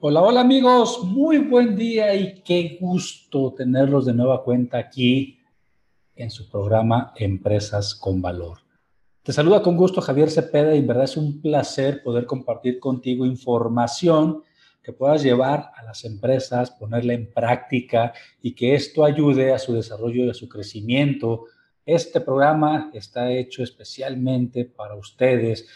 Hola, hola amigos, muy buen día y qué gusto tenerlos de nueva cuenta aquí en su programa Empresas con Valor. Te saluda con gusto Javier Cepeda y en verdad es un placer poder compartir contigo información que puedas llevar a las empresas, ponerla en práctica y que esto ayude a su desarrollo y a su crecimiento. Este programa está hecho especialmente para ustedes,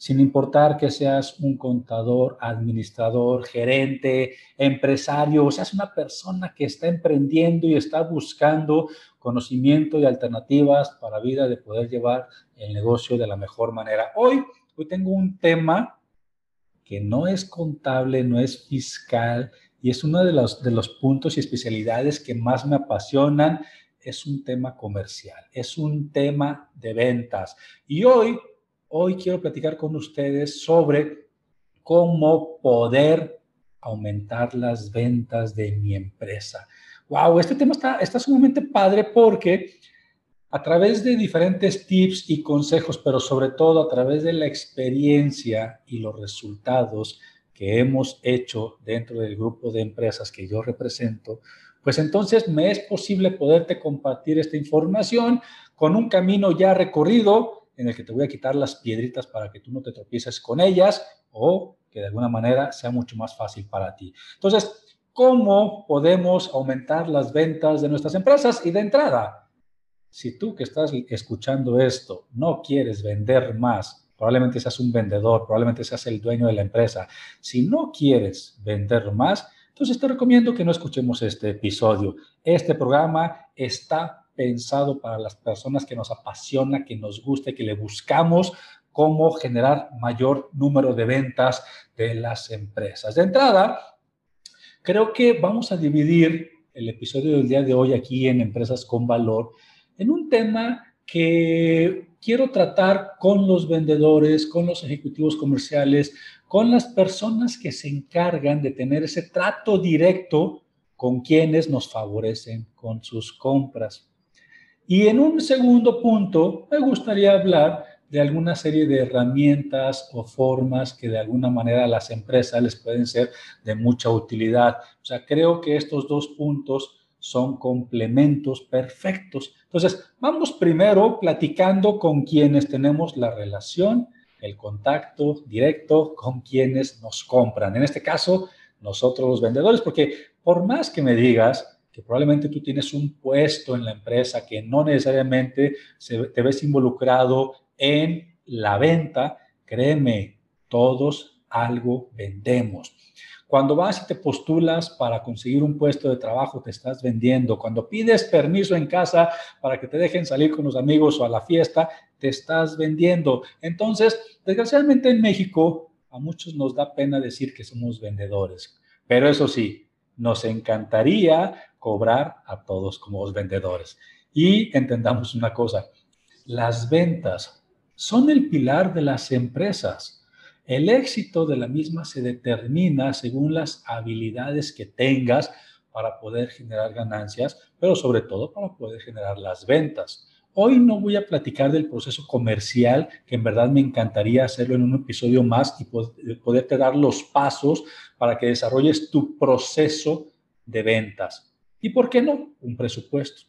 sin importar que seas un contador, administrador, gerente, empresario, o seas una persona que está emprendiendo y está buscando conocimiento y alternativas para vida de poder llevar el negocio de la mejor manera. Hoy, hoy tengo un tema que no es contable, no es fiscal y es uno de los, de los puntos y especialidades que más me apasionan. Es un tema comercial, es un tema de ventas. Y hoy Hoy quiero platicar con ustedes sobre cómo poder aumentar las ventas de mi empresa. Wow, este tema está, está sumamente padre porque a través de diferentes tips y consejos, pero sobre todo a través de la experiencia y los resultados que hemos hecho dentro del grupo de empresas que yo represento, pues entonces me es posible poderte compartir esta información con un camino ya recorrido en el que te voy a quitar las piedritas para que tú no te tropieces con ellas o que de alguna manera sea mucho más fácil para ti. Entonces, ¿cómo podemos aumentar las ventas de nuestras empresas? Y de entrada, si tú que estás escuchando esto no quieres vender más, probablemente seas un vendedor, probablemente seas el dueño de la empresa, si no quieres vender más, entonces te recomiendo que no escuchemos este episodio. Este programa está pensado para las personas que nos apasiona, que nos guste, que le buscamos cómo generar mayor número de ventas de las empresas. De entrada, creo que vamos a dividir el episodio del día de hoy aquí en Empresas con Valor en un tema que quiero tratar con los vendedores, con los ejecutivos comerciales, con las personas que se encargan de tener ese trato directo con quienes nos favorecen con sus compras. Y en un segundo punto, me gustaría hablar de alguna serie de herramientas o formas que de alguna manera a las empresas les pueden ser de mucha utilidad. O sea, creo que estos dos puntos son complementos perfectos. Entonces, vamos primero platicando con quienes tenemos la relación, el contacto directo con quienes nos compran. En este caso, nosotros los vendedores, porque por más que me digas, que probablemente tú tienes un puesto en la empresa que no necesariamente te ves involucrado en la venta, créeme, todos algo vendemos. Cuando vas y te postulas para conseguir un puesto de trabajo, te estás vendiendo. Cuando pides permiso en casa para que te dejen salir con los amigos o a la fiesta, te estás vendiendo. Entonces, desgraciadamente en México, a muchos nos da pena decir que somos vendedores. Pero eso sí, nos encantaría cobrar a todos como los vendedores. Y entendamos una cosa, las ventas son el pilar de las empresas. El éxito de la misma se determina según las habilidades que tengas para poder generar ganancias, pero sobre todo para poder generar las ventas. Hoy no voy a platicar del proceso comercial, que en verdad me encantaría hacerlo en un episodio más y poderte dar los pasos para que desarrolles tu proceso de ventas. ¿Y por qué no? Un presupuesto.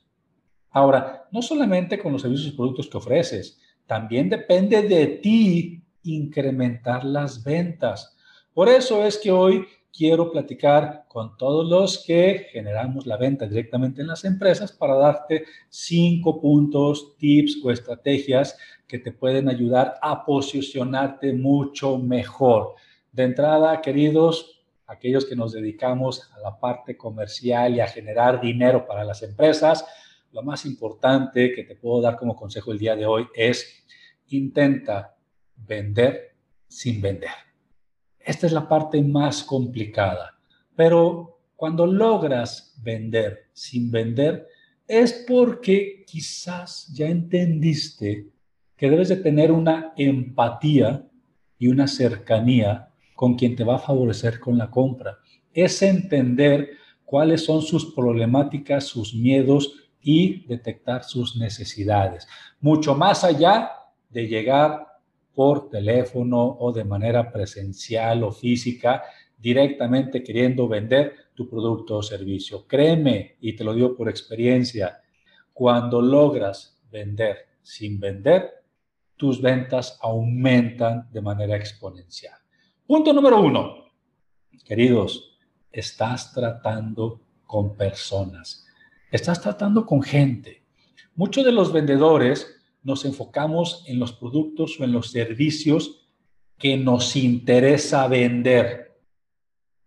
Ahora, no solamente con los servicios y productos que ofreces, también depende de ti incrementar las ventas. Por eso es que hoy quiero platicar con todos los que generamos la venta directamente en las empresas para darte cinco puntos, tips o estrategias que te pueden ayudar a posicionarte mucho mejor. De entrada, queridos, aquellos que nos dedicamos a la parte comercial y a generar dinero para las empresas, lo más importante que te puedo dar como consejo el día de hoy es intenta vender sin vender. Esta es la parte más complicada, pero cuando logras vender sin vender es porque quizás ya entendiste que debes de tener una empatía y una cercanía con quien te va a favorecer con la compra. Es entender cuáles son sus problemáticas, sus miedos y detectar sus necesidades. Mucho más allá de llegar por teléfono o de manera presencial o física, directamente queriendo vender tu producto o servicio. Créeme, y te lo digo por experiencia, cuando logras vender sin vender, tus ventas aumentan de manera exponencial. Punto número uno. Queridos, estás tratando con personas. Estás tratando con gente. Muchos de los vendedores nos enfocamos en los productos o en los servicios que nos interesa vender.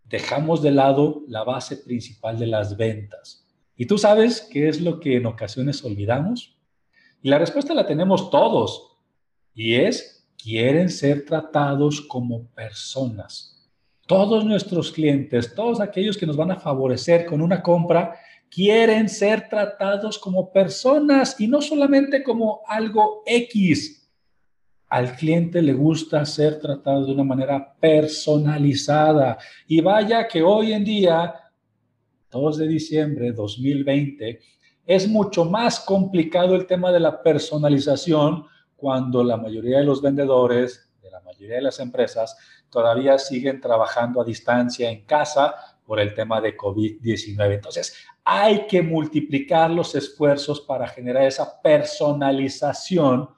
Dejamos de lado la base principal de las ventas. ¿Y tú sabes qué es lo que en ocasiones olvidamos? Y la respuesta la tenemos todos. Y es, quieren ser tratados como personas. Todos nuestros clientes, todos aquellos que nos van a favorecer con una compra, quieren ser tratados como personas y no solamente como algo X. Al cliente le gusta ser tratado de una manera personalizada. Y vaya que hoy en día, 2 de diciembre de 2020, es mucho más complicado el tema de la personalización cuando la mayoría de los vendedores, de la mayoría de las empresas, todavía siguen trabajando a distancia en casa por el tema de COVID-19. Entonces, hay que multiplicar los esfuerzos para generar esa personalización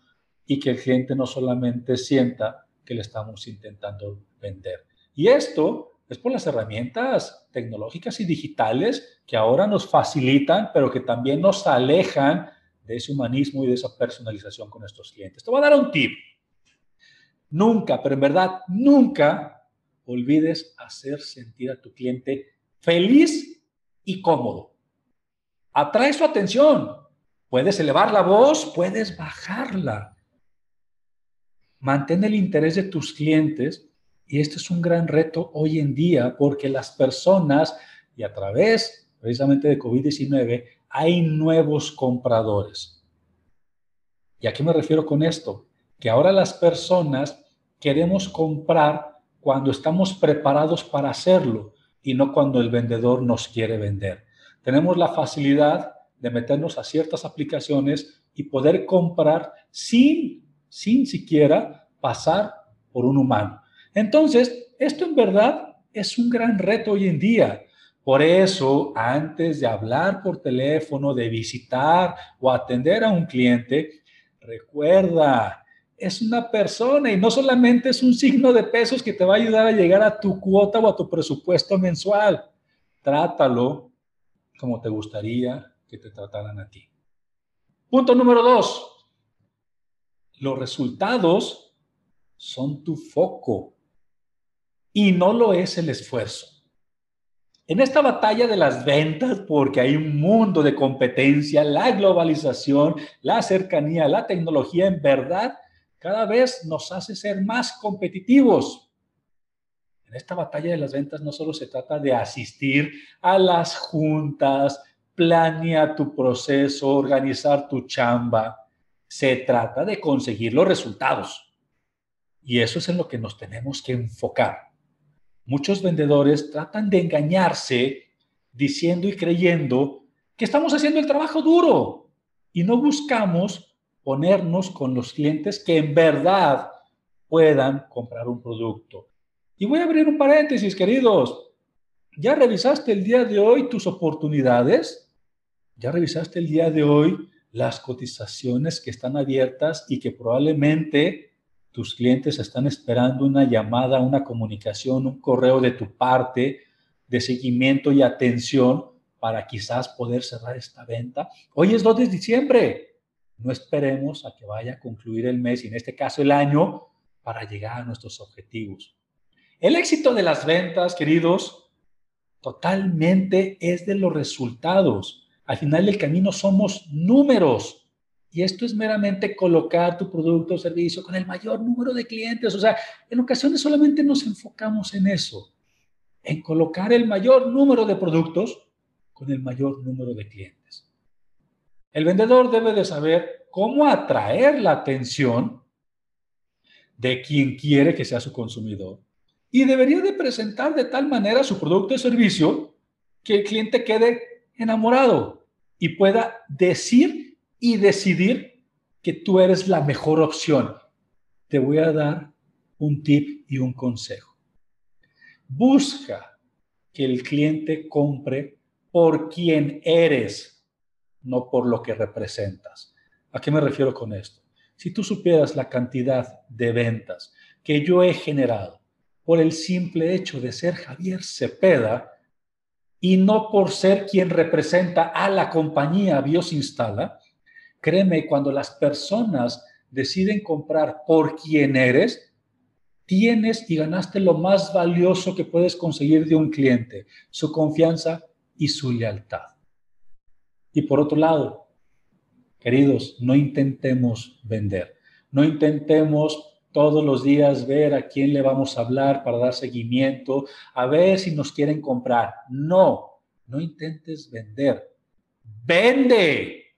y que el cliente no solamente sienta que le estamos intentando vender. Y esto es por las herramientas tecnológicas y digitales que ahora nos facilitan, pero que también nos alejan de ese humanismo y de esa personalización con nuestros clientes. Te voy a dar un tip. Nunca, pero en verdad, nunca olvides hacer sentir a tu cliente feliz y cómodo atrae su atención. Puedes elevar la voz, puedes bajarla. Mantén el interés de tus clientes y este es un gran reto hoy en día porque las personas y a través precisamente de COVID-19 hay nuevos compradores. ¿Y a qué me refiero con esto? Que ahora las personas queremos comprar cuando estamos preparados para hacerlo y no cuando el vendedor nos quiere vender tenemos la facilidad de meternos a ciertas aplicaciones y poder comprar sin, sin siquiera pasar por un humano. Entonces, esto en verdad es un gran reto hoy en día. Por eso, antes de hablar por teléfono, de visitar o atender a un cliente, recuerda, es una persona y no solamente es un signo de pesos que te va a ayudar a llegar a tu cuota o a tu presupuesto mensual. Trátalo como te gustaría que te trataran a ti. Punto número dos. Los resultados son tu foco y no lo es el esfuerzo. En esta batalla de las ventas, porque hay un mundo de competencia, la globalización, la cercanía, la tecnología, en verdad, cada vez nos hace ser más competitivos. En esta batalla de las ventas no solo se trata de asistir a las juntas, planear tu proceso, organizar tu chamba. Se trata de conseguir los resultados. Y eso es en lo que nos tenemos que enfocar. Muchos vendedores tratan de engañarse diciendo y creyendo que estamos haciendo el trabajo duro y no buscamos ponernos con los clientes que en verdad puedan comprar un producto. Y voy a abrir un paréntesis, queridos. ¿Ya revisaste el día de hoy tus oportunidades? ¿Ya revisaste el día de hoy las cotizaciones que están abiertas y que probablemente tus clientes están esperando una llamada, una comunicación, un correo de tu parte de seguimiento y atención para quizás poder cerrar esta venta. Hoy es 2 de diciembre. No esperemos a que vaya a concluir el mes y en este caso el año para llegar a nuestros objetivos. El éxito de las ventas, queridos, totalmente es de los resultados. Al final del camino somos números. Y esto es meramente colocar tu producto o servicio con el mayor número de clientes. O sea, en ocasiones solamente nos enfocamos en eso, en colocar el mayor número de productos con el mayor número de clientes. El vendedor debe de saber cómo atraer la atención de quien quiere que sea su consumidor y debería de presentar de tal manera su producto o servicio que el cliente quede enamorado y pueda decir y decidir que tú eres la mejor opción. Te voy a dar un tip y un consejo. Busca que el cliente compre por quien eres, no por lo que representas. ¿A qué me refiero con esto? Si tú supieras la cantidad de ventas que yo he generado por el simple hecho de ser Javier Cepeda y no por ser quien representa a la compañía Biosinstala, créeme, cuando las personas deciden comprar por quien eres, tienes y ganaste lo más valioso que puedes conseguir de un cliente, su confianza y su lealtad. Y por otro lado, queridos, no intentemos vender, no intentemos todos los días ver a quién le vamos a hablar para dar seguimiento, a ver si nos quieren comprar. No, no intentes vender. Vende.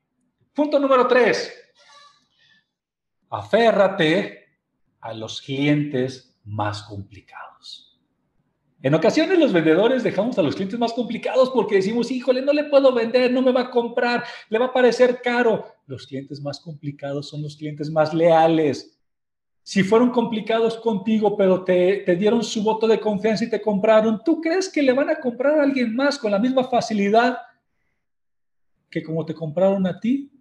Punto número tres. Aférrate a los clientes más complicados. En ocasiones los vendedores dejamos a los clientes más complicados porque decimos, híjole, no le puedo vender, no me va a comprar, le va a parecer caro. Los clientes más complicados son los clientes más leales, si fueron complicados contigo, pero te, dieron su voto de confianza y te compraron, ¿tú crees que le van a comprar a alguien más con la misma facilidad que como te compraron a ti?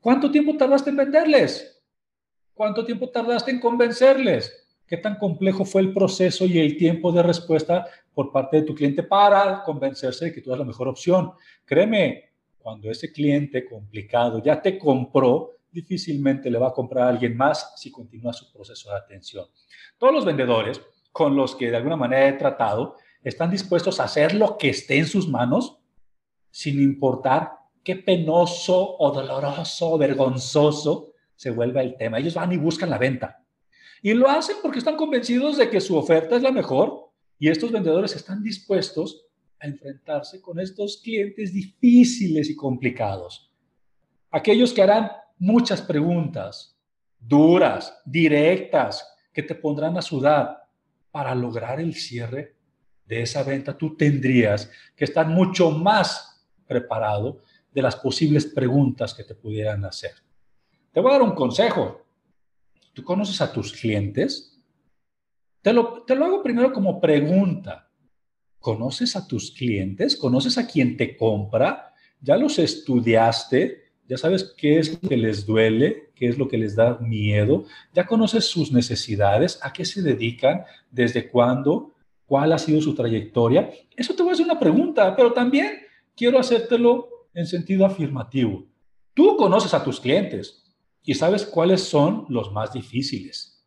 ¿Cuánto tiempo tardaste en venderles? ¿Cuánto tiempo tardaste en convencerles? ¿Qué tan complejo fue el proceso y el tiempo de respuesta por parte de tu cliente para convencerse de que tú eres la mejor opción? Créeme, cuando ese cliente complicado ya te compró, difícilmente le va a comprar a alguien más si continúa su proceso de atención. Todos los vendedores con los que de alguna manera he tratado están dispuestos a hacer lo que esté en sus manos sin importar qué penoso o doloroso o vergonzoso se vuelva el tema. Ellos van y buscan la venta. Y lo hacen porque están convencidos de que su oferta es la mejor y estos vendedores están dispuestos a enfrentarse con estos clientes difíciles y complicados. Aquellos que harán muchas preguntas duras, directas, que te pondrán a sudar. Para lograr el cierre de esa venta, tú tendrías que estar mucho más preparado de las posibles preguntas que te pudieran hacer. Te voy a dar un consejo. ¿Tú conoces a tus clientes? Te lo, te lo hago primero como pregunta. ¿Conoces a tus clientes? ¿Conoces a quien te compra? ¿Ya los estudiaste? Ya sabes qué es lo que les duele, qué es lo que les da miedo, ya conoces sus necesidades, a qué se dedican, desde cuándo, cuál ha sido su trayectoria. Eso te voy a hacer una pregunta, pero también quiero hacértelo en sentido afirmativo. Tú conoces a tus clientes y sabes cuáles son los más difíciles.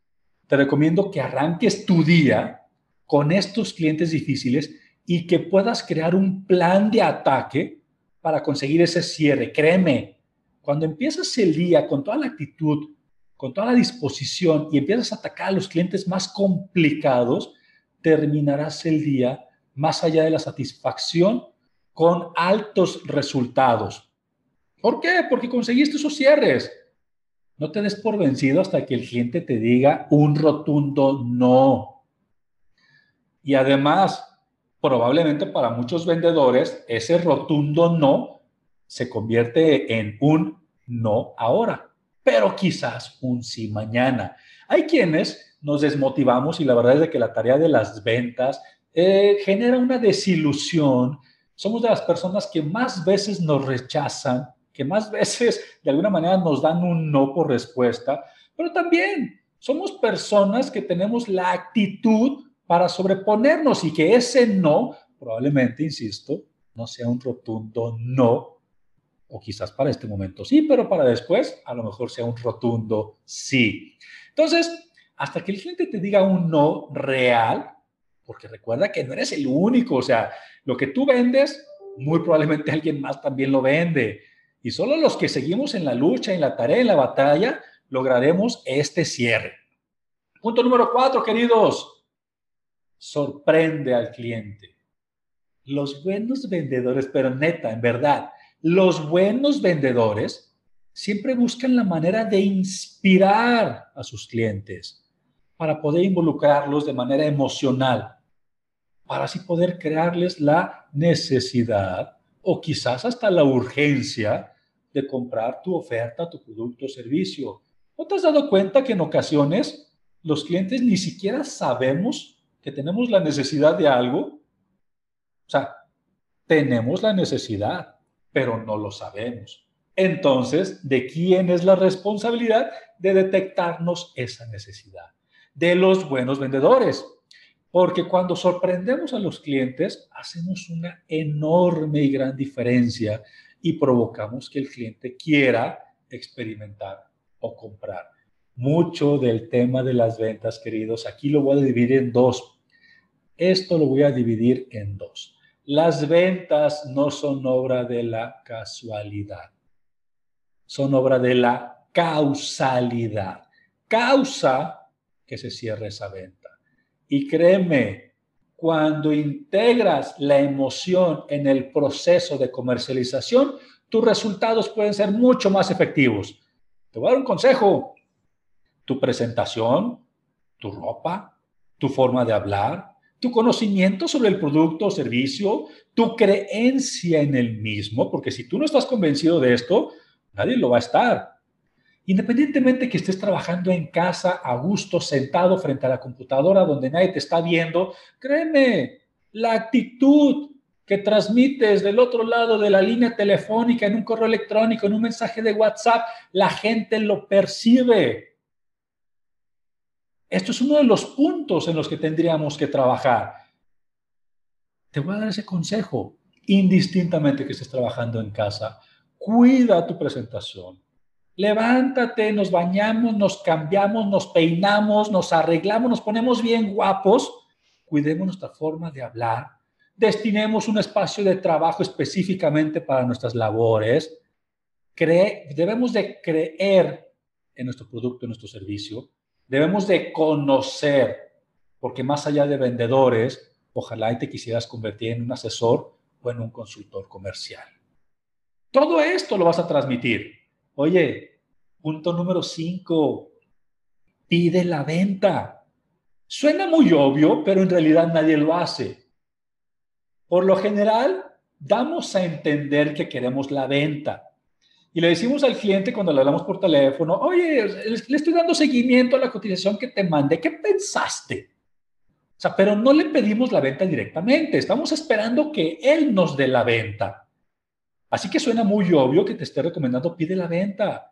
Te recomiendo que arranques tu día con estos clientes difíciles y que puedas crear un plan de ataque para conseguir ese cierre. Créeme, cuando empiezas el día con toda la actitud, con toda la disposición y empiezas a atacar a los clientes más complicados, terminarás el día más allá de la satisfacción con altos resultados. ¿Por qué? Porque conseguiste esos cierres. No te des por vencido hasta que el cliente te diga un rotundo no. Y además, probablemente para muchos vendedores, ese rotundo no se convierte en un no ahora, pero quizás un sí mañana. Hay quienes nos desmotivamos y la verdad es de que la tarea de las ventas eh, genera una desilusión. Somos de las personas que más veces nos rechazan, que más veces de alguna manera nos dan un no por respuesta, pero también Somos personas que tenemos la actitud para sobreponernos y que ese no, probablemente, insisto, no sea un rotundo no, o quizás para este momento sí, pero para después a lo mejor sea un rotundo sí. Entonces, hasta que el cliente te diga un no real, porque recuerda que no eres el único, o sea, lo que tú vendes, muy probablemente alguien más también lo vende. Y solo los que seguimos en la lucha, en la tarea, en la batalla, lograremos este cierre. Punto número cuatro, queridos. Sorprende al cliente. Los buenos vendedores, pero neta, en verdad, los buenos vendedores siempre buscan la manera de inspirar a sus clientes para poder involucrarlos de manera emocional, para así poder crearles la necesidad o quizás hasta la urgencia de comprar tu oferta, tu producto o servicio. ¿No te has dado cuenta que en ocasiones los clientes ni siquiera sabemos que tenemos la necesidad de algo? O sea, tenemos la necesidad, pero no lo sabemos. Entonces, ¿de quién es la responsabilidad de detectarnos esa necesidad? de los buenos vendedores. Porque cuando sorprendemos a los clientes, hacemos una enorme y gran diferencia y provocamos que el cliente quiera experimentar o comprar. Mucho del tema de las ventas, queridos, aquí lo voy a dividir en dos. Esto lo voy a dividir en dos. Las ventas no son obra de la casualidad, son obra de la causalidad. Causa que se cierre esa venta. Y créeme, cuando integras la emoción en el proceso de comercialización, tus resultados pueden ser mucho más efectivos. Te voy a dar un consejo. Tu presentación, tu ropa, tu forma de hablar, tu conocimiento sobre el producto o servicio, tu creencia en el mismo, porque si tú no estás convencido de esto, nadie lo va a estar. Independientemente que estés trabajando en casa, a gusto, sentado frente a la computadora donde nadie te está viendo, créeme, la actitud que transmites del otro lado de la línea telefónica, en un correo electrónico, en un mensaje de WhatsApp, la gente lo percibe. Esto es uno de los puntos en los que tendríamos que trabajar. Te voy a dar ese consejo, indistintamente que estés trabajando en casa. Cuida tu presentación Levántate, nos bañamos, nos cambiamos, nos peinamos, nos arreglamos, nos ponemos bien guapos. Cuidemos nuestra forma de hablar. Destinemos un espacio de trabajo específicamente para nuestras labores. debemos de creer en nuestro producto, en nuestro servicio. Debemos de conocer, porque más allá de vendedores, ojalá te quisieras convertir en un asesor o en un consultor comercial. Todo esto lo vas a transmitir Oye, punto número cinco, pide la venta. Suena muy obvio, pero en realidad nadie lo hace. Por lo general, damos a entender que queremos la venta. Y le decimos al cliente cuando le hablamos por teléfono, oye, le estoy dando seguimiento a la cotización que te mandé, ¿qué pensaste? O sea, pero no le pedimos la venta directamente, estamos esperando que él nos dé la venta. Así que suena muy obvio que te esté recomendando pide la venta,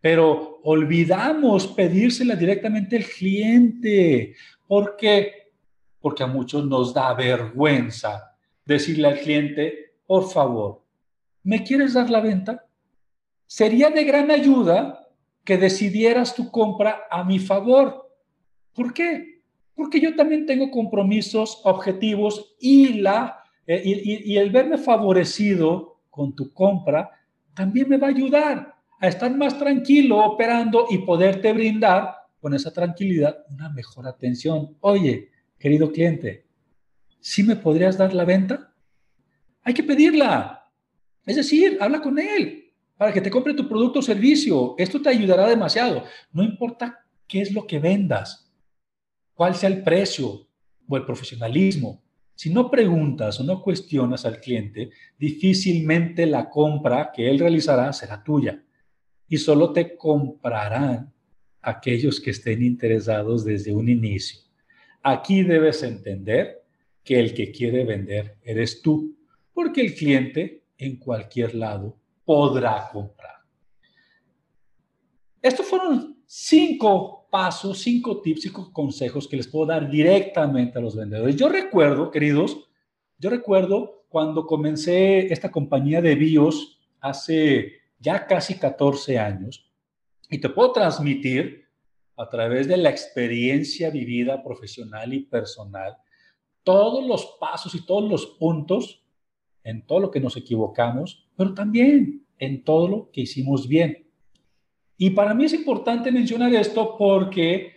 pero olvidamos pedírsela directamente al cliente. ¿Por qué? Porque a muchos nos da vergüenza decirle al cliente, por favor, ¿me quieres dar la venta? Sería de gran ayuda que decidieras tu compra a mi favor. ¿Por qué? Porque yo también tengo compromisos, objetivos y, la, eh, y el verme favorecido con tu compra, también me va a ayudar a estar más tranquilo operando y poderte brindar con esa tranquilidad una mejor atención. Oye, querido cliente, ¿sí me podrías dar la venta? Hay que pedirla. Es decir, habla con él para que te compre tu producto o servicio. Esto te ayudará demasiado. No importa qué es lo que vendas, cuál sea el precio o el profesionalismo. Si no preguntas o no cuestionas al cliente, difícilmente la compra que él realizará será tuya y solo te comprarán aquellos que estén interesados desde un inicio. Aquí debes entender que el que quiere vender eres tú, porque el cliente en cualquier lado podrá comprar. Estos fueron cinco pasos, cinco tips, cinco consejos que les puedo dar directamente a los vendedores. Yo recuerdo, queridos, yo recuerdo cuando comencé esta compañía de BIOS hace ya casi 14 años y te puedo transmitir a través de la experiencia vivida profesional y personal todos los pasos y todos los puntos en todo lo que nos equivocamos, pero también en todo lo que hicimos bien. Y para mí es importante mencionar esto porque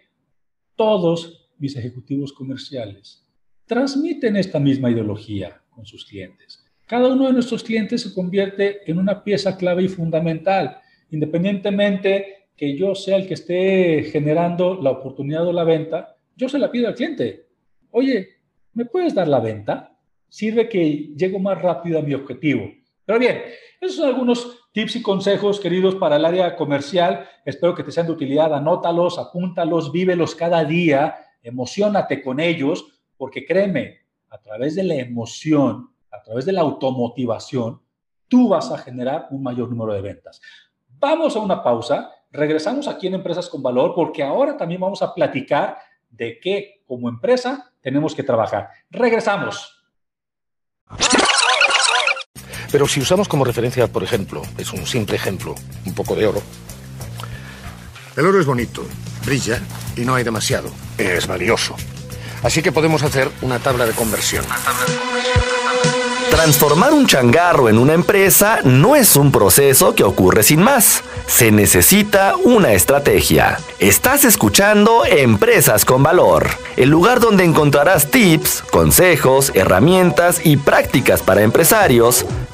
todos mis ejecutivos comerciales transmiten esta misma ideología con sus clientes. Cada uno de nuestros clientes se convierte en una pieza clave y fundamental, independientemente que yo sea el que esté generando la oportunidad o la venta, yo se la pido al cliente. Oye, ¿me puedes dar la venta? Sirve que llego más rápido a mi objetivo. Pero bien, esos son algunos tips y consejos, queridos, para el área comercial. Espero que te sean de utilidad. Anótalos, apúntalos, vívelos cada día, emocionate con ellos, porque créeme, a través de la emoción, a través de la automotivación, tú vas a generar un mayor número de ventas. Vamos a una pausa. Regresamos aquí en Empresas con Valor porque ahora también vamos a platicar de qué como empresa tenemos que trabajar. Regresamos. Pero si usamos como referencia, por ejemplo, es un simple ejemplo, un poco de oro. El oro es bonito, brilla y no hay demasiado. Es valioso. Así que podemos hacer una tabla de conversión. Transformar un changarro en una empresa no es un proceso que ocurre sin más. Se necesita una estrategia. Estás escuchando Empresas con Valor, el lugar donde encontrarás tips, consejos, herramientas y prácticas para empresarios,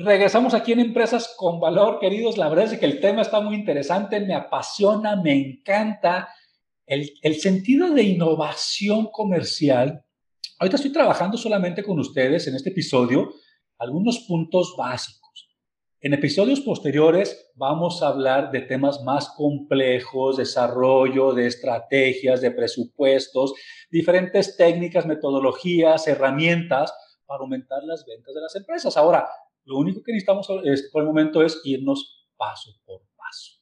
Regresamos aquí en Empresas con Valor, queridos. La verdad es que el tema está muy interesante, me apasiona, me encanta. El, el sentido de innovación comercial. Ahorita estoy trabajando solamente con ustedes en este episodio algunos puntos básicos en episodios posteriores vamos a hablar de temas más complejos, desarrollo de estrategias, de presupuestos, diferentes técnicas, metodologías, herramientas para aumentar las ventas de las empresas. Ahora, lo único que necesitamos por el momento es irnos paso por paso.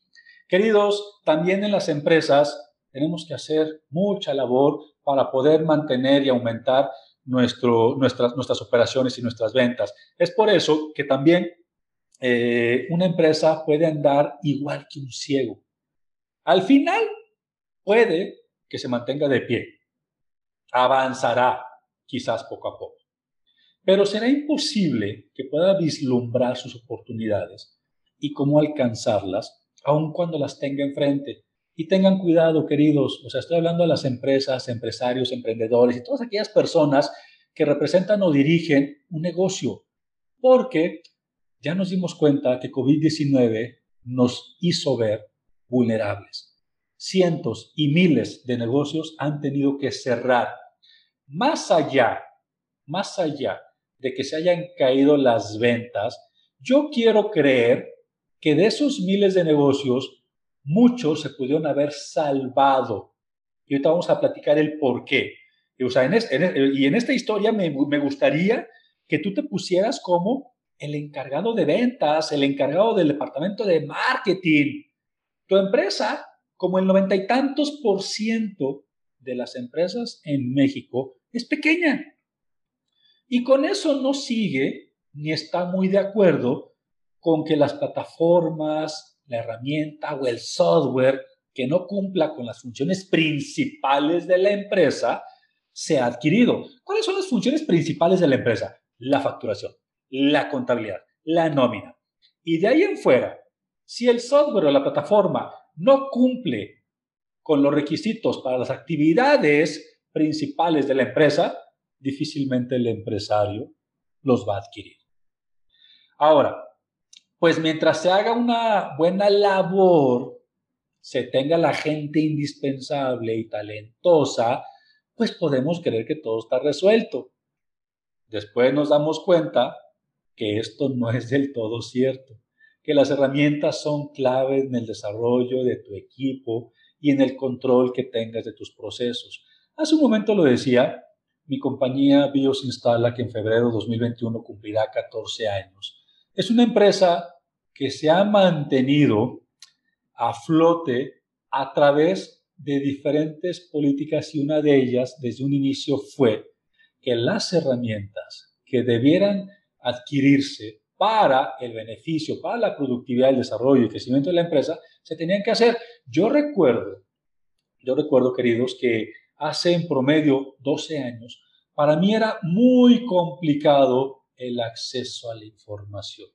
Queridos, también en las empresas tenemos que hacer mucha labor para poder mantener y aumentar nuestro, nuestras, nuestras operaciones y nuestras ventas. Es por eso que también eh, una empresa puede andar igual que un ciego. Al final, puede que se mantenga de pie. Avanzará, quizás poco a poco. Pero será imposible que pueda vislumbrar sus oportunidades y cómo alcanzarlas, aun cuando las tenga enfrente. Y tengan cuidado, queridos, o sea, estoy hablando de las empresas, empresarios, emprendedores y todas aquellas personas que representan o dirigen un negocio, porque ya nos dimos cuenta que COVID-19 nos hizo ver vulnerables. Cientos y miles de negocios han tenido que cerrar. Más allá, más allá que se hayan caído las ventas, yo quiero creer que de esos miles de negocios, muchos se pudieron haber salvado. Y ahorita vamos a platicar el por qué. Y, en, esta historia me gustaría que tú te pusieras como el encargado de ventas, el encargado del departamento de marketing. Tu empresa, como el noventa y tantos por ciento de las empresas en México, es pequeña. Y con eso no sigue ni está muy de acuerdo con que las plataformas, la herramienta o el software que no cumpla con las funciones principales de la empresa sea adquirido. ¿Cuáles son las funciones principales de la empresa? La facturación la contabilidad, la nómina. Y de ahí en fuera, si el software o la plataforma no cumple con los requisitos para las actividades principales de la empresa, difícilmente el empresario los va a adquirir. Ahora, pues mientras se haga una buena labor, se tenga la gente indispensable y talentosa, pues podemos creer que todo está resuelto. Después nos damos cuenta que esto no es del todo cierto, que las herramientas son clave en el desarrollo de tu equipo y en el control que tengas de tus procesos. Hace un momento lo decía, mi compañía Bios Instala, que en febrero de 2021 cumplirá 14 años, es una empresa que se ha mantenido a flote a través de diferentes políticas y una de ellas desde un inicio fue que las herramientas que debieran adquirirse para el beneficio, para la productividad, el desarrollo y el crecimiento de la empresa, se tenían que hacer. Yo recuerdo, yo recuerdo, queridos, que hace en promedio 12 años, para mí era muy complicado el acceso a la información.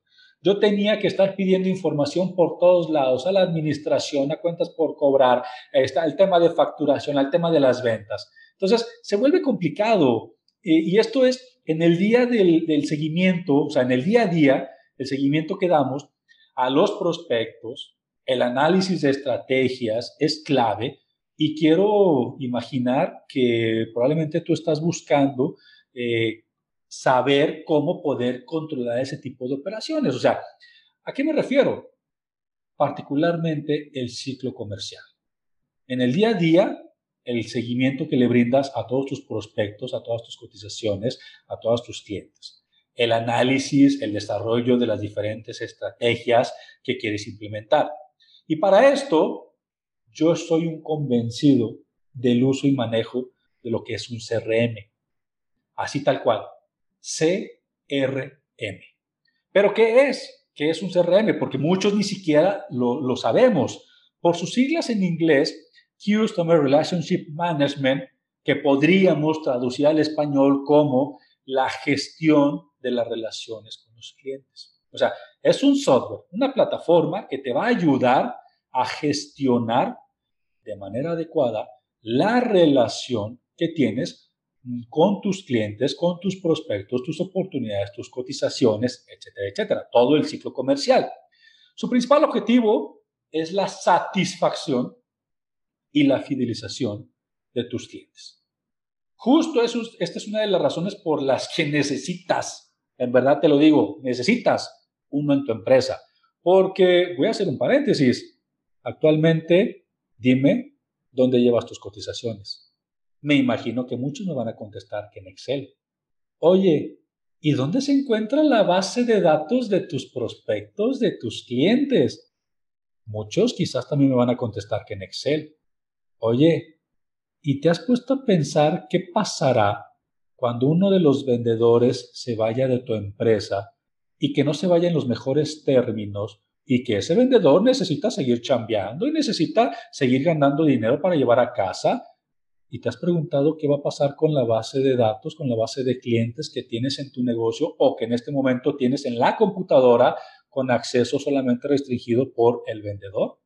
Yo tenía que estar pidiendo información por todos lados, a la administración, a cuentas por cobrar, está el tema de facturación, al tema de las ventas. Entonces, se vuelve complicado. y esto es en el día del, del seguimiento, o sea, en el día a día, el seguimiento que damos a los prospectos, el análisis de estrategias es clave y quiero imaginar que probablemente tú estás buscando eh, saber cómo poder controlar ese tipo de operaciones. O sea, ¿a qué me refiero? Particularmente el ciclo comercial. En el día a día, el seguimiento que le brindas a todos tus prospectos, a todas tus cotizaciones, a todos tus clientes. El análisis, el desarrollo de las diferentes estrategias que quieres implementar. Y para esto, yo soy un convencido del uso y manejo de lo que es un CRM. Así tal cual. CRM. ¿Pero qué es? ¿Qué es un CRM? Porque muchos ni siquiera lo, sabemos. Por sus siglas en inglés, Customer Relationship Management, que podríamos traducir al español como la gestión de las relaciones con los clientes. O sea, es un software, una plataforma que te va a ayudar a gestionar de manera adecuada la relación que tienes con tus clientes, con tus prospectos, tus oportunidades, tus cotizaciones, etcétera, etcétera. Todo el ciclo comercial. Su principal objetivo es la satisfacción y la fidelización de tus clientes. Justo esta es una de las razones por las que necesitas, en verdad te lo digo, necesitas uno en tu empresa. Porque, voy a hacer un paréntesis, actualmente Dime dónde llevas tus cotizaciones. Me imagino que muchos me van a contestar que en Excel. Oye, ¿y dónde se encuentra la base de datos de tus prospectos, de tus clientes? Muchos quizás también me van a contestar que en Excel. Oye, ¿y te has puesto a pensar qué pasará cuando uno de los vendedores se vaya de tu empresa y que no se vaya en los mejores términos y que ese vendedor necesita seguir chambeando y necesita seguir ganando dinero para llevar a casa. Y te has preguntado qué va a pasar con la base de datos, con la base de clientes que tienes en tu negocio o que en este momento tienes en la computadora con acceso solamente restringido por el vendedor.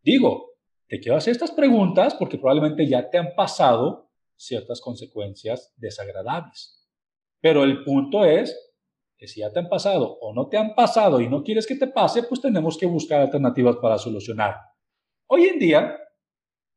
Digo, te quiero hacer estas preguntas porque probablemente ya te han pasado ciertas consecuencias desagradables. Pero el punto es que si ya te han pasado o no te han pasado y no quieres que te pase, pues tenemos que buscar alternativas para solucionar. Hoy en día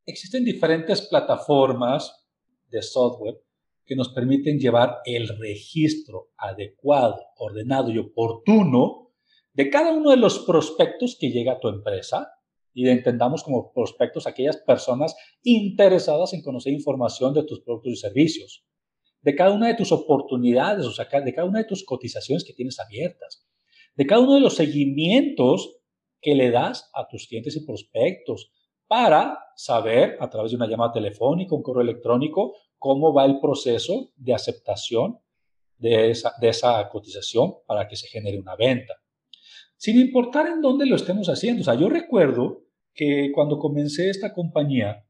existen diferentes plataformas de software que nos permiten llevar el registro adecuado, ordenado y oportuno de cada uno de los prospectos que llega a tu empresa y entendamos como prospectos aquellas personas interesadas en conocer información de tus productos y servicios de cada una de tus oportunidades, o sea, de cada una de tus cotizaciones que tienes abiertas, de cada uno de los seguimientos que le das a tus clientes y prospectos para saber a través de una llamada telefónica, un correo electrónico, cómo va el proceso de aceptación de esa, de esa cotización para que se genere una venta. Sin importar en dónde lo estemos haciendo. O sea, yo recuerdo que cuando comencé esta compañía,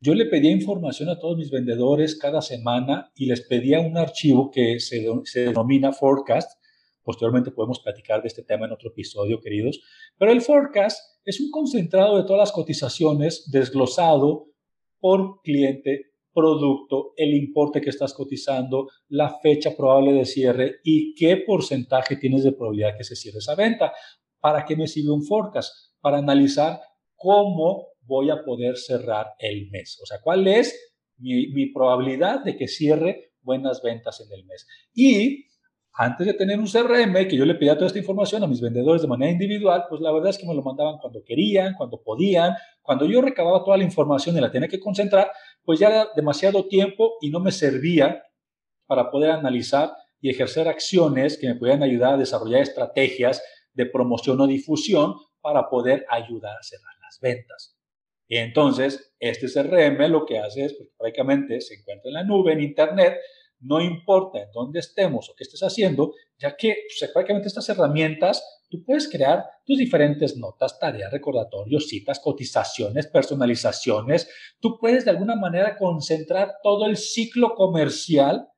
yo le pedía información a todos mis vendedores cada semana y les pedía un archivo que se, denomina forecast. Posteriormente podemos platicar de este tema en otro episodio, queridos. Pero el forecast es un concentrado de todas las cotizaciones desglosado por cliente, producto, el importe que estás cotizando, la fecha probable de cierre y qué porcentaje tienes de probabilidad que se cierre esa venta. ¿Para qué me sirve un forecast? Para analizar cómo voy a poder cerrar el mes. O sea, ¿cuál es mi, mi probabilidad de que cierre buenas ventas en el mes. Y antes de tener un CRM, que yo le pedía toda esta información a mis vendedores de manera individual, pues la verdad es que me lo mandaban cuando querían, cuando podían. Cuando yo recababa toda la información y la tenía que concentrar, pues ya era demasiado tiempo y no me servía para poder analizar y ejercer acciones que me pudieran ayudar a desarrollar estrategias de promoción o difusión para poder ayudar a cerrar las ventas. Y entonces, este CRM lo que hace es, porque prácticamente se encuentra en la nube, en Internet, no importa en dónde estemos o qué estés haciendo, ya que pues, prácticamente estas herramientas, tú puedes crear tus diferentes notas, tareas, recordatorios, citas, cotizaciones, personalizaciones. Tú puedes de alguna manera concentrar todo el ciclo comercial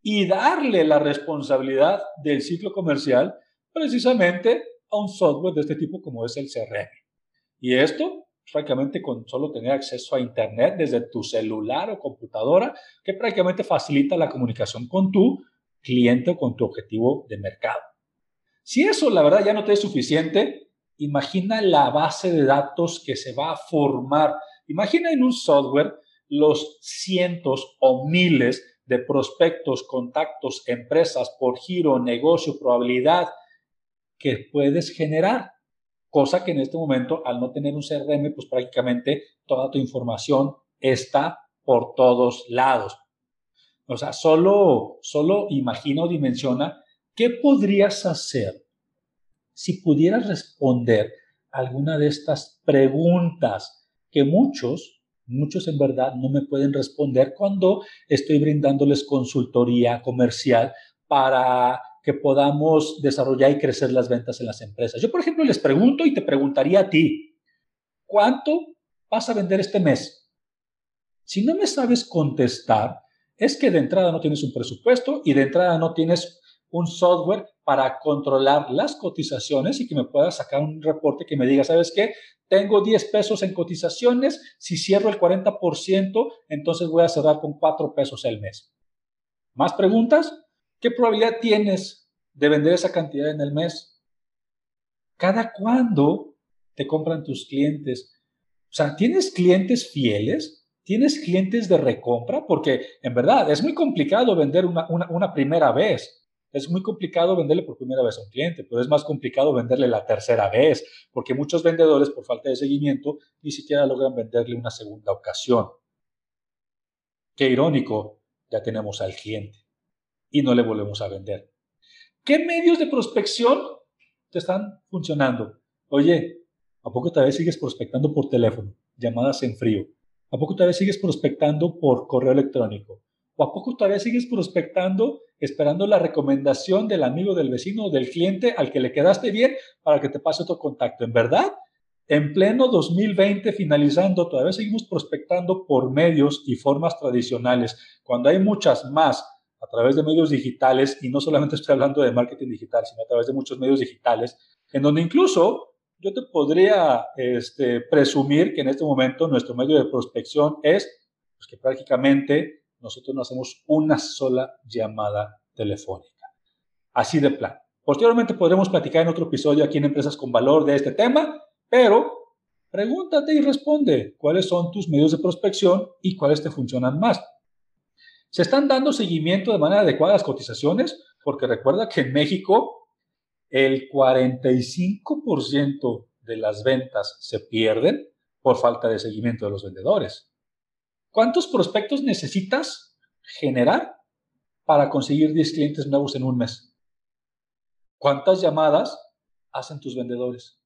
y darle la responsabilidad del ciclo comercial precisamente a un software de este tipo como es el CRM. Y esto prácticamente con solo tener acceso a Internet desde tu celular o computadora, que prácticamente facilita la comunicación con tu cliente o con tu objetivo de mercado. Si eso, la verdad, ya no te es suficiente, imagina la base de datos que se va a formar. Imagina en un software los cientos o miles de prospectos, contactos, empresas por giro, negocio, probabilidad que puedes generar. Cosa que en este momento, al no tener un CRM, pues prácticamente toda tu información está por todos lados. O sea, solo, solo imagina o dimensiona qué podrías hacer si pudieras responder alguna de estas preguntas que muchos, muchos en verdad no me pueden responder cuando estoy brindándoles consultoría comercial para podamos desarrollar y crecer las ventas en las empresas. Yo, por ejemplo, les pregunto y te preguntaría a ti, ¿cuánto vas a vender este mes? Si no me sabes contestar, es que de entrada no tienes un presupuesto y de entrada no tienes un software para controlar las cotizaciones y que me puedas sacar un reporte que me diga, ¿sabes qué? Tengo 10 pesos en cotizaciones, si cierro el 40%, entonces voy a cerrar con 4 pesos el mes. ¿Más preguntas? ¿Qué probabilidad tienes de vender esa cantidad en el mes? ¿Cada cuándo te compran tus clientes? O sea, ¿tienes clientes fieles? ¿Tienes clientes de recompra? Porque en verdad es muy complicado vender una, primera vez. Es muy complicado venderle por primera vez a un cliente, pero es más complicado venderle la tercera vez, porque muchos vendedores, por falta de seguimiento, ni siquiera logran venderle una segunda ocasión. Qué irónico, ya tenemos al cliente y no le volvemos a vender. ¿Qué medios de prospección te están funcionando? Oye, ¿a poco todavía sigues prospectando por teléfono? Llamadas en frío. ¿A poco todavía sigues prospectando por correo electrónico? ¿O a poco todavía sigues prospectando esperando la recomendación del amigo, del vecino o del cliente al que le quedaste bien para que te pase otro contacto? ¿En verdad? En pleno 2020, finalizando, todavía seguimos prospectando por medios y formas tradicionales, cuando hay muchas más a través de medios digitales, y no solamente estoy hablando de marketing digital, sino a través de muchos medios digitales, en donde incluso yo te podría este, presumir que en este momento nuestro medio de prospección es pues, que prácticamente nosotros no hacemos una sola llamada telefónica. Así de plan. Posteriormente podremos platicar en otro episodio aquí en Empresas con Valor de este tema, pero pregúntate y responde cuáles son tus medios de prospección y cuáles te funcionan más. ¿Se están dando seguimiento de manera adecuada a las cotizaciones? Porque recuerda que en México el 45% de las ventas se pierden por falta de seguimiento de los vendedores. ¿Cuántos prospectos necesitas generar para conseguir 10 clientes nuevos en un mes? ¿Cuántas llamadas hacen tus vendedores?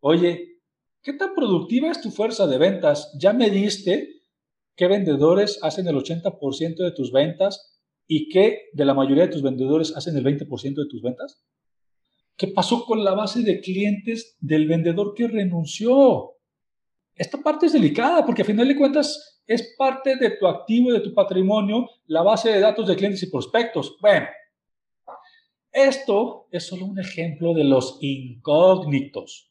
Oye, ¿qué tan productiva es tu fuerza de ventas? ¿Ya me diste qué vendedores hacen el 80% de tus ventas y qué de la mayoría de tus vendedores hacen el 20% de tus ventas? ¿Qué pasó con la base de clientes del vendedor que renunció? Esta parte es delicada porque a final de cuentas es parte de tu activo y de tu patrimonio la base de datos de clientes y prospectos. Bueno, esto es solo un ejemplo de los incógnitos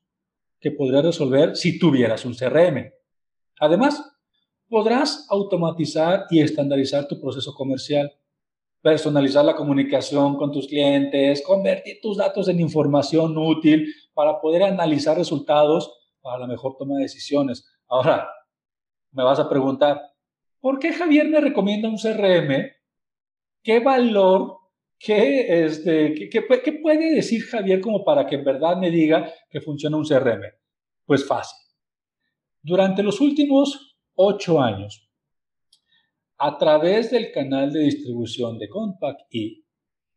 que podrías resolver si tuvieras un CRM. Además, podrás automatizar y estandarizar tu proceso comercial, personalizar la comunicación con tus clientes, convertir tus datos en información útil para poder analizar resultados para la mejor toma de decisiones. Ahora, me vas a preguntar, ¿por qué Javier me recomienda un CRM? ¿Qué valor, qué, este, qué, qué puede decir Javier como para que en verdad me diga que funciona un CRM? Pues fácil. Durante los últimos ocho años, a través del canal de distribución de Compact y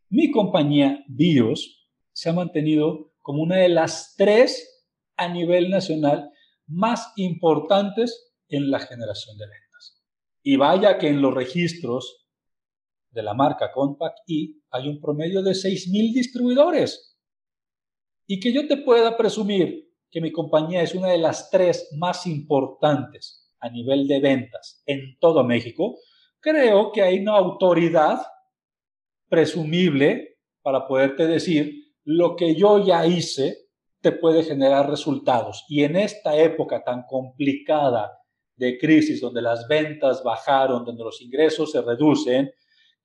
mi compañía BIOS se ha mantenido como una de las tres a nivel nacional más importantes en la generación de ventas. Y vaya que en los registros de la marca Compact y hay un promedio de 6.000 distribuidores. Y que yo te pueda presumir que mi compañía es una de las tres más importantes a nivel de ventas en todo México, creo que hay una autoridad presumible para poderte decir lo que yo ya hice te puede generar resultados. Y en esta época tan complicada de crisis, donde las ventas bajaron, donde los ingresos se reducen,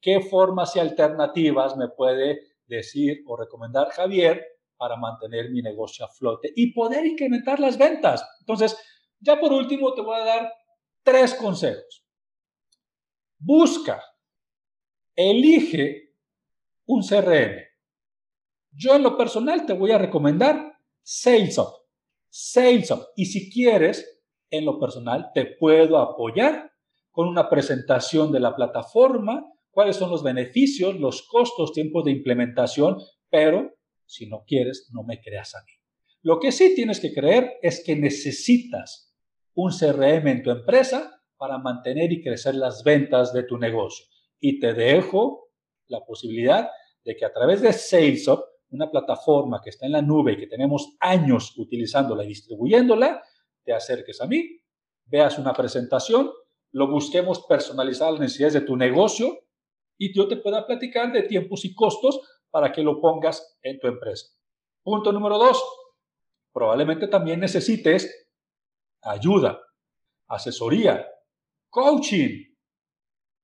¿qué formas y alternativas me puede decir o recomendar Javier para mantener mi negocio a flote y poder incrementar las ventas? Entonces, ya por último te voy a dar tres consejos. Busca, elige un CRM yo en lo personal te voy a recomendar SalesUp. SalesUp. Y si quieres, en lo personal, te puedo apoyar con una presentación de la plataforma, cuáles son los beneficios, los costos, tiempos de implementación, pero si no quieres, no me creas a mí. Lo que sí tienes que creer es que necesitas un CRM en tu empresa para mantener y crecer las ventas de tu negocio. Y te dejo la posibilidad de que a través de SalesUp una plataforma que está en la nube y que tenemos años utilizándola y distribuyéndola, te acerques a mí, veas una presentación, lo busquemos personalizar las necesidades de tu negocio y yo te pueda platicar de tiempos y costos para que lo pongas en tu empresa. Punto número dos, probablemente también necesites ayuda, asesoría, coaching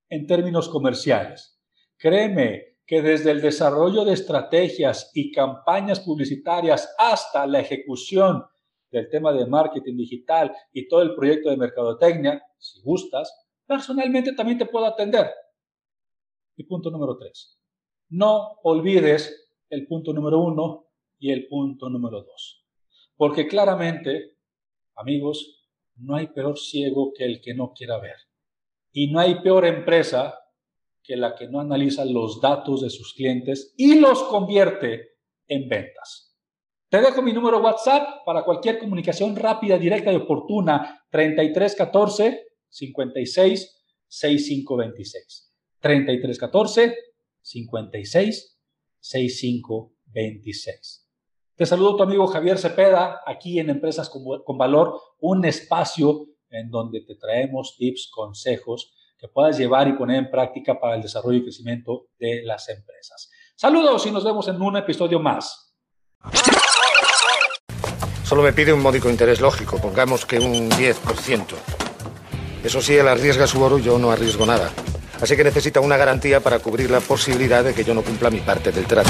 en términos comerciales. Créeme, que desde el desarrollo de estrategias y campañas publicitarias hasta la ejecución del tema de marketing digital y todo el proyecto de mercadotecnia, si gustas, personalmente también te puedo atender. Y punto número tres, no olvides el punto número uno y el punto número dos. Porque claramente, amigos, no hay peor ciego que el que no quiera ver. Y no hay peor empresa que la que no analiza los datos de sus clientes y los convierte en ventas. Te dejo mi número WhatsApp para cualquier comunicación rápida, directa y oportuna. 3314 56 6526. 3314 56 6526. Te saludo tu amigo Javier Cepeda, aquí en Empresas con Valor, un espacio en donde te traemos tips, consejos que puedas llevar y poner en práctica para el desarrollo y crecimiento de las empresas. Saludos y nos vemos en un episodio más. Solo me pide un módico interés lógico, pongamos que un 10%. Eso sí, él arriesga su oro, yo no arriesgo nada. Así que necesita una garantía para cubrir la posibilidad de que yo no cumpla mi parte del trato.